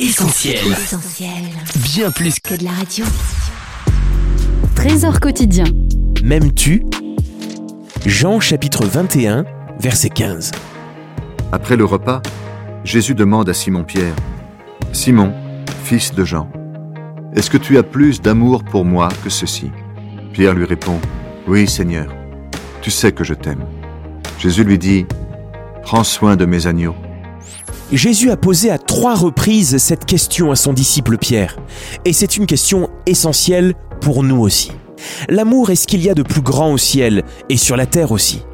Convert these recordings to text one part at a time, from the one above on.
Essentiel. Bien plus que de la radio. Trésor quotidien. M'aimes-tu? Jean chapitre 21, verset 15. Après le repas, Jésus demande à Simon-Pierre, Simon, fils de Jean, est-ce que tu as plus d'amour pour moi que ceci? Pierre lui répond, Oui Seigneur, tu sais que je t'aime. Jésus lui dit, Prends soin de mes agneaux. Jésus a posé à trois reprises cette question à son disciple Pierre, et c'est une question essentielle pour nous aussi. L'amour est ce qu'il y a de plus grand au ciel et sur la terre aussi?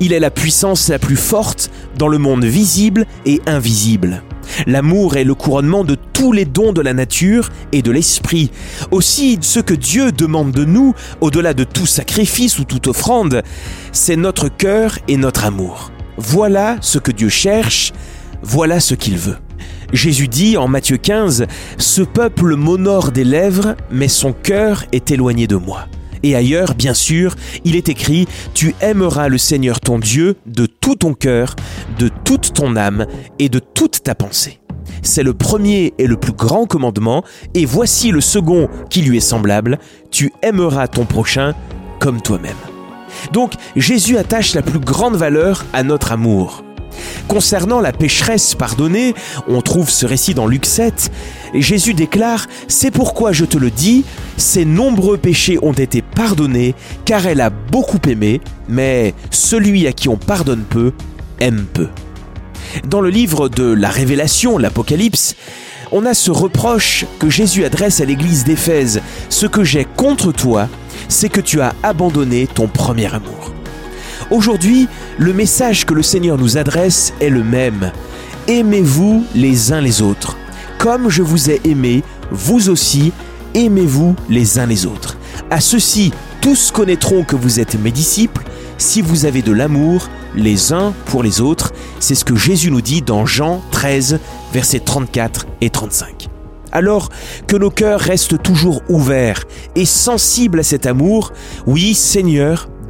Il est la puissance la plus forte dans le monde visible et invisible. L'amour est le couronnement de tous les dons de la nature et de l'esprit. Aussi, ce que Dieu demande de nous, au-delà de tout sacrifice ou toute offrande, c'est notre cœur et notre amour. Voilà ce que Dieu cherche voilà ce qu'il veut. Jésus dit en Matthieu 15, Ce peuple m'honore des lèvres, mais son cœur est éloigné de moi. Et ailleurs, bien sûr, il est écrit, Tu aimeras le Seigneur ton Dieu de tout ton cœur, de toute ton âme et de toute ta pensée. C'est le premier et le plus grand commandement, et voici le second qui lui est semblable, Tu aimeras ton prochain comme toi-même. Donc Jésus attache la plus grande valeur à notre amour. Concernant la pécheresse pardonnée, on trouve ce récit dans Luc 7, et Jésus déclare C'est pourquoi je te le dis, ses nombreux péchés ont été pardonnés, car elle a beaucoup aimé, mais celui à qui on pardonne peu aime peu. Dans le livre de la Révélation, l'Apocalypse, on a ce reproche que Jésus adresse à l'église d'Éphèse Ce que j'ai contre toi, c'est que tu as abandonné ton premier amour. Aujourd'hui, le message que le Seigneur nous adresse est le même. Aimez-vous les uns les autres. Comme je vous ai aimé, vous aussi, aimez-vous les uns les autres. À ceci, tous connaîtront que vous êtes mes disciples si vous avez de l'amour les uns pour les autres. C'est ce que Jésus nous dit dans Jean 13, versets 34 et 35. Alors que nos cœurs restent toujours ouverts et sensibles à cet amour, oui Seigneur,